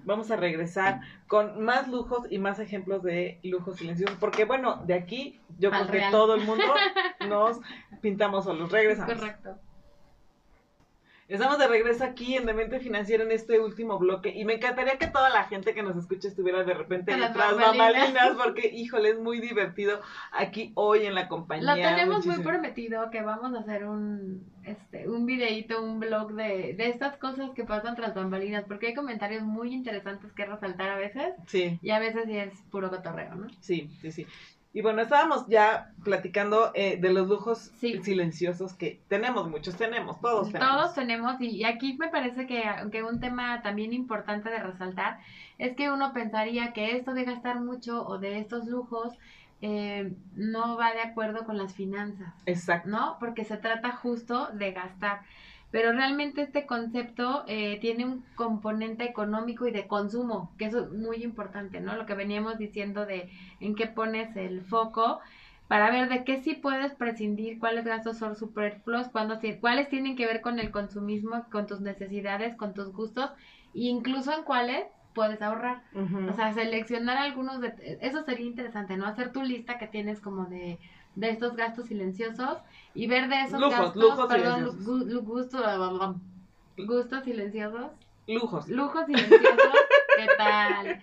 vamos a regresar con más lujos y más ejemplos de lujos silenciosos, porque bueno, de aquí yo creo que todo el mundo nos pintamos solos. Regresamos. Correcto. Estamos de regreso aquí en Demente Financiera en este último bloque y me encantaría que toda la gente que nos escuche estuviera de repente detrás bambalinas porque, híjole, es muy divertido aquí hoy en la compañía. Lo tenemos muy prometido que vamos a hacer un, este, un videíto, un blog de, de estas cosas que pasan tras bambalinas porque hay comentarios muy interesantes que resaltar a veces. Sí. Y a veces sí es puro cotorreo, ¿no? Sí, sí, sí. Y bueno, estábamos ya platicando eh, de los lujos silenciosos que tenemos, muchos tenemos, todos tenemos. Todos tenemos, y aquí me parece que, que un tema también importante de resaltar es que uno pensaría que esto de gastar mucho o de estos lujos eh, no va de acuerdo con las finanzas. Exacto. ¿No? Porque se trata justo de gastar pero realmente este concepto eh, tiene un componente económico y de consumo, que eso es muy importante, ¿no? Lo que veníamos diciendo de en qué pones el foco para ver de qué sí puedes prescindir, cuáles gastos son superfluos, cuáles tienen que ver con el consumismo, con tus necesidades, con tus gustos, e incluso en cuáles puedes ahorrar. O sea, seleccionar algunos de... Eso sería interesante, ¿no? Hacer tu lista que tienes como de de estos gastos silenciosos y ver de esos gastos, lujos perdón, gustos, gustos silenciosos. Lujos. Lujos silenciosos, ¿qué tal?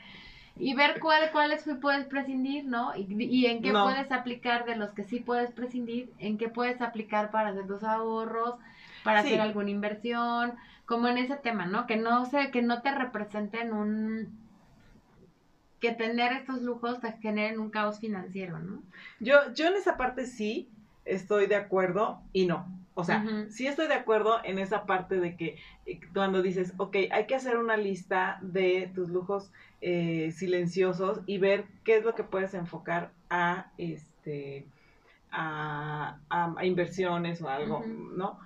Y ver cuál, cuáles puedes prescindir, ¿no? Y, y en qué puedes aplicar de los que sí puedes prescindir, en qué puedes aplicar para hacer tus ahorros, para hacer alguna inversión, como en ese tema, ¿no? Que no sé, que no te representen un que tener estos lujos te generen un caos financiero, ¿no? Yo, yo en esa parte sí estoy de acuerdo y no. O sea, sí estoy de acuerdo en esa parte de que eh, cuando dices, ok, hay que hacer una lista de tus lujos eh, silenciosos y ver qué es lo que puedes enfocar a este a, a, inversiones o algo, ¿no?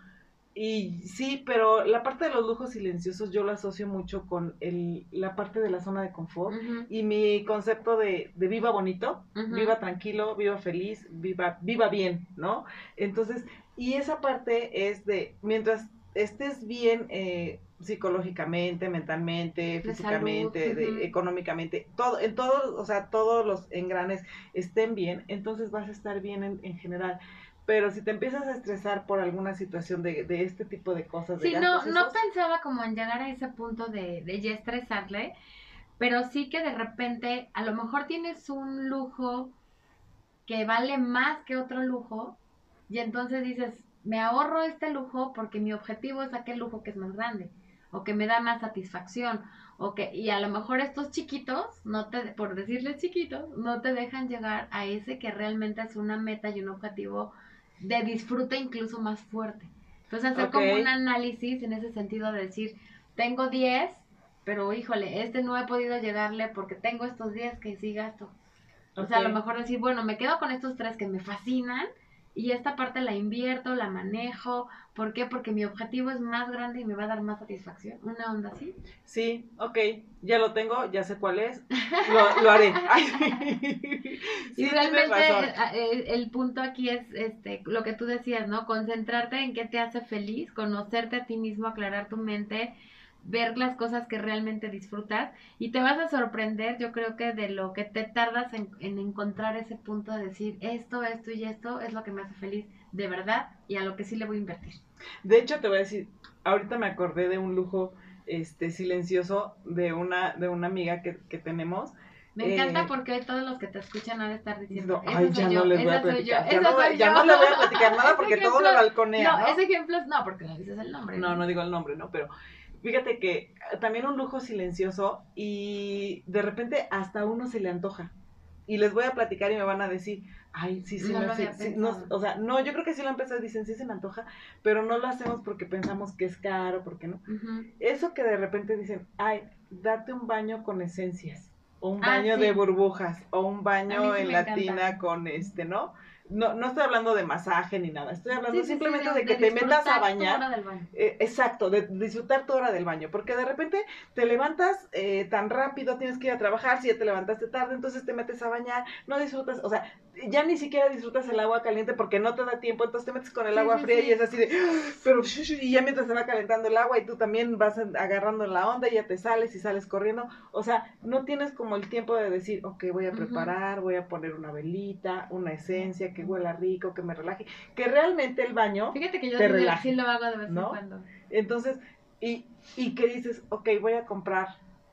Y sí, pero la parte de los lujos silenciosos yo lo asocio mucho con el, la parte de la zona de confort y mi concepto de, de viva bonito, viva tranquilo, viva feliz, viva, viva bien, ¿no? Entonces, y esa parte es de, mientras estés bien eh, psicológicamente, mentalmente, físicamente, económicamente, todo, en todos, o sea, todos los engranes estén bien, entonces vas a estar bien en, en general pero si te empiezas a estresar por alguna situación de, de este tipo de cosas. Sí, no, no pensaba como en llegar a ese punto de, de ya estresarle, pero sí que de repente a lo mejor tienes un lujo que vale más que otro lujo y entonces dices, me ahorro este lujo porque mi objetivo es aquel lujo que es más grande o que me da más satisfacción o que y a lo mejor estos chiquitos no te por decirles chiquitos no te dejan llegar a ese que realmente es una meta y un objetivo de disfrute incluso más fuerte. Entonces hacer como un análisis en ese sentido de decir, tengo 10, pero híjole, este no he podido llegarle porque tengo estos 10 que sí gasto. O sea, a lo mejor decir, bueno, me quedo con estos tres que me fascinan y esta parte la invierto, la manejo. ¿Por qué? Porque mi objetivo es más grande y me va a dar más satisfacción. ¿Una onda así? Sí, ok. Ya lo tengo, ya sé cuál es. Lo, lo haré. y realmente el, el, punto aquí es este lo que tú decías, ¿no? Concentrarte en qué te hace feliz, conocerte a ti mismo, aclarar tu mente ver las cosas que realmente disfrutas y te vas a sorprender, yo creo que de lo que te tardas en, encontrar ese punto de decir esto, esto y esto es lo que me hace feliz de verdad y a lo que sí le voy a invertir. De hecho, te voy a decir, ahorita me acordé de un lujo este silencioso de una, de una amiga que, que tenemos. Me encanta eh, porque todos los que te escuchan han de estar diciendo, ay, ya no les voy a platicar, ya, no, ya no le voy a platicar nada porque todo lo balconea, No, ese ejemplo es, no, porque no dices el nombre. No, no, digo el nombre, no, pero Fíjate que también un lujo silencioso y de repente hasta uno se le antoja. Y les voy a platicar y me van a decir, ay, sí, sí, No sí, sí, no, o sea, no, yo creo que sí lo han pensado, dicen, sí se me antoja, pero no lo hacemos porque pensamos que es caro, porque no. Eso que de repente dicen, ay, date un baño con esencias, o un Ah, baño sí. de burbujas, o un baño en me la encanta. tina con este, ¿no? No, no estoy hablando de masaje ni nada, estoy hablando Sí, sí, sí, simplemente de, que te metas a tu bañar. hora del baño. Eh, exacto, de disfrutar tu hora del baño, porque de repente te levantas eh, tan rápido, tienes que ir a trabajar, si ya te levantaste tarde, entonces te metes a bañar, no disfrutas, o sea, ya ni siquiera disfrutas el agua caliente porque no te da tiempo, entonces te metes con el Sí, agua sí, fría sí. y es así de, pero y ya mientras se va calentando el agua y tú también vas agarrando la onda y ya te sales y sales corriendo, o sea, no tienes como el tiempo de decir, ok, voy a preparar, voy a poner una velita, una esencia que huela rico, que me relaje, que realmente el baño... Fíjate que yo Te relaja, sí lo hago de vez ¿no? en cuando. Entonces, y, y que dices, ok, voy a comprar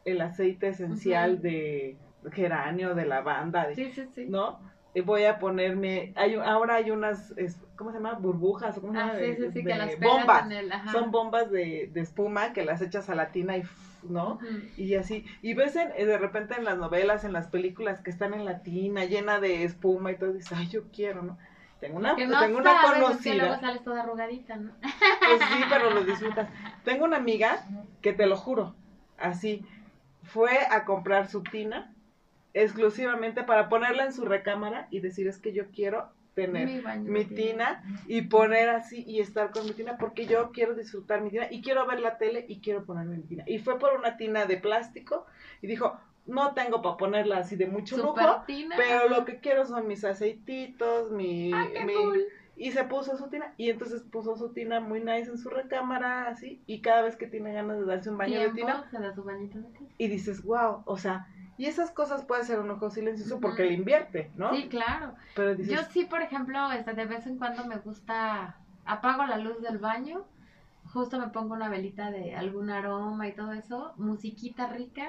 el aceite esencial de geranio, de lavanda, de- Sí, sí, sí. ¿no? Y voy a ponerme, hay, ahora hay unas, ¿cómo se llama? Burbujas, ¿cómo se Ah, llama? sí, De- sí, sí, de que las bombas. en el... Ajá. Son bombas de, de espuma que las echas a la tina y, ¿no? Y así, y ves en, eh, de repente en las novelas, en las películas que están en la tina llena de espuma y todo, dices, ay, yo quiero, ¿no? Tengo una, no tengo una sabes conocida. luego sales toda arrugadita, ¿no? Pues sí, pero lo disfrutas. Tengo una amiga que te lo juro, así, fue a comprar su tina exclusivamente para ponerla en su recámara y decir es que yo quiero tener Mi baño mi tina y poner así y estar con mi tina porque yo quiero disfrutar mi tina y quiero ver la tele y quiero ponerme mi tina. Y fue por una tina de plástico y dijo, no tengo para ponerla así de mucho lujo, pero lo que quiero son mis aceititos, mi... Ah, mi- cool. y se puso su tina, y entonces puso su tina muy nice en su recámara, así, y cada vez que tiene ganas de darse un baño de tina, se da su bañito de tina. y dices, wow, o sea, y esas cosas puede ser un ojo silencioso porque le invierte, ¿no? Sí, claro. Pero dices, Yo sí, por ejemplo, este, de vez en cuando me gusta, apago la luz del baño, justo me pongo una velita de algún aroma y todo eso, musiquita rica,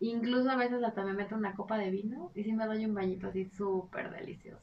incluso a veces hasta me meto una copa de vino y sí me doy un bañito así súper delicioso.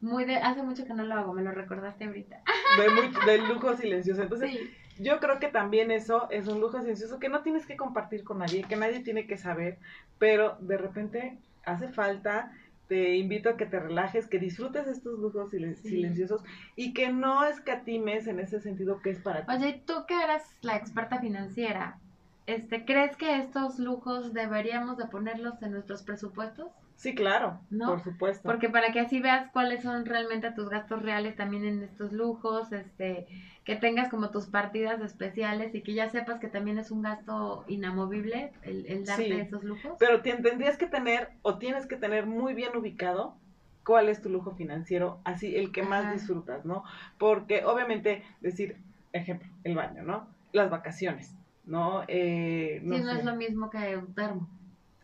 Muy de, hace mucho que no lo hago, me lo recordaste ahorita. de, muy- de lujo silencioso. Entonces, Sí, yo creo que también eso es un lujo silencioso que no tienes que compartir con nadie, que nadie tiene que saber, pero de repente hace falta. Te invito a que te relajes, que disfrutes estos lujos silen- Sí. silenciosos y que no escatimes en ese sentido que es para ti. Oye, ¿y tú que eres la experta financiera, este, ¿crees que estos lujos deberíamos de ponerlos en nuestros presupuestos? Sí, claro, ¿No? por supuesto. Porque para que así veas cuáles son realmente tus gastos reales también en estos lujos, este, que tengas como tus partidas especiales y que ya sepas que también es un gasto inamovible el, el darte Sí. esos lujos. Pero tendrías que tener o tienes que tener muy bien ubicado cuál es tu lujo financiero, así el que más disfrutas, ¿no? Porque obviamente decir, ejemplo, el baño, ¿no? Las vacaciones, ¿no? Eh, no sí, no es lo mismo que un termo,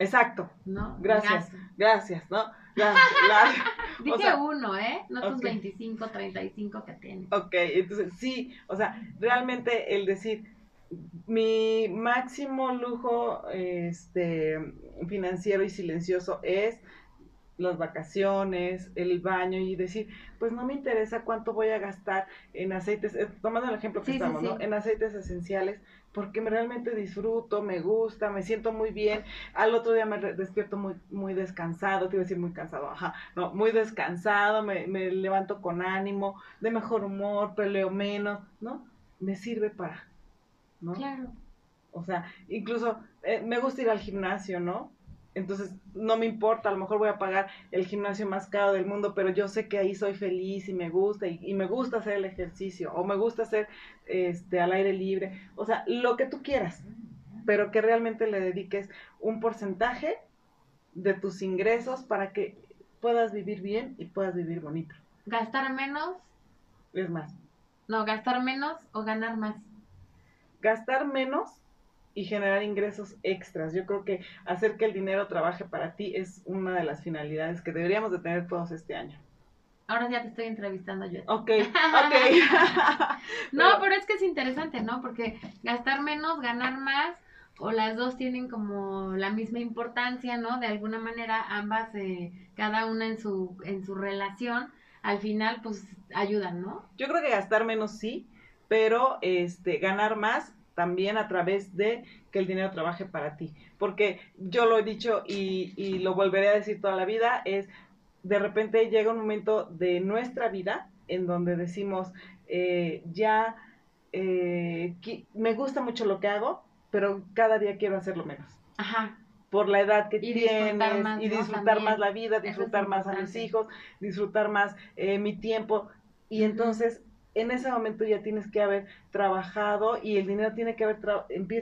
Exacto, ¿no? Gracias. gasto. gracias, ¿no? Dije sea, uno, ¿eh? No tus ok. 25, 35 que tienes. Ok, entonces sí, o sea, realmente el decir, mi máximo lujo este, financiero y silencioso es las vacaciones, el baño y decir, pues no me interesa cuánto voy a gastar en aceites, eh, tomando el ejemplo que Sí, sí, estamos, ¿no? En aceites esenciales, porque me realmente disfruto, me gusta, me siento muy bien. Al otro día me despierto muy, muy descansado, te iba a decir muy cansado, ajá, no, muy descansado, me, me levanto con ánimo, de mejor humor, peleo menos, ¿no? Me sirve para, ¿no? Claro. O sea, incluso eh, me gusta ir al gimnasio, ¿no? Entonces, no me importa, a lo mejor voy a pagar el gimnasio más caro del mundo, pero yo sé que ahí soy feliz y me gusta, y, y me gusta hacer el ejercicio, o me gusta hacer este al aire libre, o sea, lo que tú quieras, pero que realmente le dediques un porcentaje de tus ingresos para que puedas vivir bien y puedas vivir bonito. Gastar menos, Es más, no, gastar menos o ganar más. gastar menos y generar ingresos extras. Yo creo que hacer que el dinero trabaje para ti es una de las finalidades que deberíamos de tener todos este año. Ahora ya te estoy entrevistando yo. Ok, ok. No, Pero- pero es que es interesante, ¿no? Porque gastar menos, ganar más, o las dos tienen como la misma importancia, ¿no? De alguna manera, ambas, eh, cada una en su, en su relación, al final, pues, ayudan, ¿no? Yo creo que gastar menos sí, pero este ganar más también a través de que el dinero trabaje para ti. Porque yo lo he dicho y, y lo volveré a decir toda la vida, es de repente llega un momento de nuestra vida en donde decimos, eh, ya eh, me gusta mucho lo que hago, pero cada día quiero hacerlo menos. Ajá. Por la edad que tienes y disfrutar más la vida, disfrutar más a mis hijos, disfrutar más eh, mi tiempo. Y entonces en ese momento ya tienes que haber trabajado y el dinero tiene que haber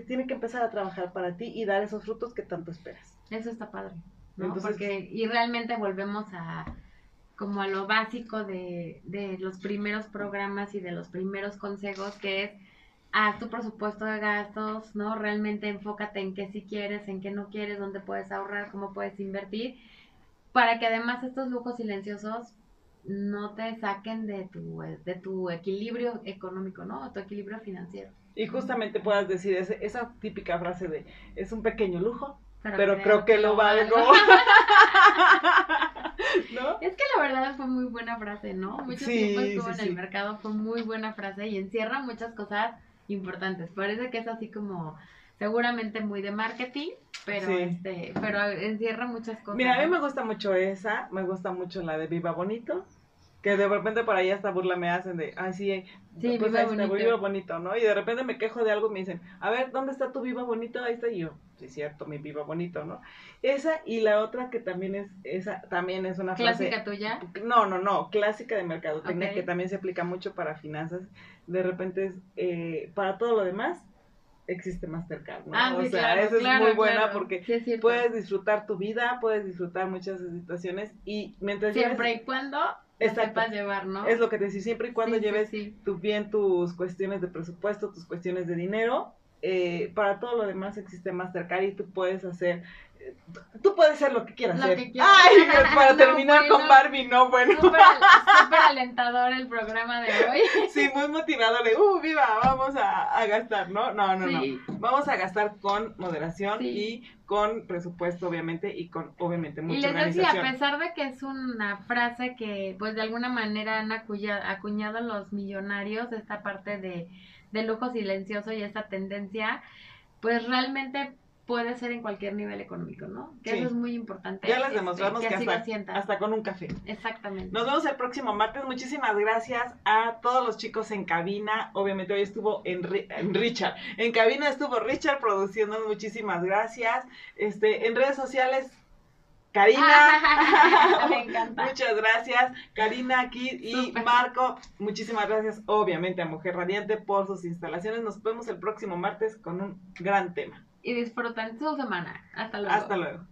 tiene que empezar a trabajar para ti y dar esos frutos que tanto esperas. Eso está padre. Porque, y realmente volvemos a como a lo básico de, de los primeros programas y de los primeros consejos, que es haz tu presupuesto de gastos, ¿no? Realmente enfócate en qué sí quieres, en qué no quieres, dónde puedes ahorrar, cómo puedes invertir, para que además estos lujos silenciosos no te saquen de tu, de tu equilibrio económico, ¿no? Tu equilibrio financiero. Y justamente puedas decir esa típica frase de, es un pequeño lujo, pero, creo, que, lo valgo. ¿No? Es que la verdad fue muy buena frase, ¿no? Mucho tiempo estuvo en el mercado, fue muy buena frase y encierra muchas cosas importantes. Parece que es así como seguramente muy de marketing, pero este, pero encierra muchas cosas. Mira, a mí me gusta mucho esa, me gusta mucho la de Viva Bonito, que de repente por ahí hasta burla me hacen de, ay, sí, sí pues viva, bonito. viva bonito, ¿no? Y de repente me quejo de algo y me dicen, a ver, ¿dónde está tu viva bonito? Ahí está y yo, sí, cierto, mi viva bonito, ¿no? Esa y la otra que también es, esa también es una frase. ¿Clásica tuya? No, no, no, clásica de mercadotecnia que también se aplica mucho para finanzas. De repente es, eh, para todo lo demás, existe Mastercard, ¿no? Ah, o sea, esa es muy buena porque puedes disfrutar tu vida, puedes disfrutar muchas situaciones y mientras siempre y cuando Exacto. llevar, ¿no? Es lo que te decía, siempre y cuando lleves tu, bien tus cuestiones de presupuesto, tus cuestiones de dinero, eh, para todo lo demás existe Mastercard y tú puedes hacer Tú puedes ser lo que quieras hacer. Ay, para terminar con Barbie, no, bueno. Súper alentador el programa de hoy. Sí, muy motivador de, uh, viva, vamos a, gastar, ¿no? No, no, no. Vamos a gastar con moderación y con presupuesto, obviamente, y con, obviamente, mucha Y les decía, a pesar de que es una frase que, pues, de alguna manera han acuñado, acuñado los millonarios, esta parte de, de lujo silencioso y esta tendencia, pues realmente puede ser en cualquier nivel económico, ¿no? Que eso es muy importante. Ya les este, demostramos que, hasta, con un café. Exactamente. Nos vemos el próximo martes. Muchísimas gracias a todos los chicos en cabina. Obviamente hoy estuvo en, Richard. En cabina estuvo Richard produciendo. Muchísimas gracias. Este, en redes sociales Karina, me encanta. muchas gracias. Karina aquí y Marco, muchísimas gracias, obviamente, a Mujer Radiante por sus instalaciones. Nos vemos el próximo martes con un gran tema y disfruten su semana. Hasta luego. Hasta luego.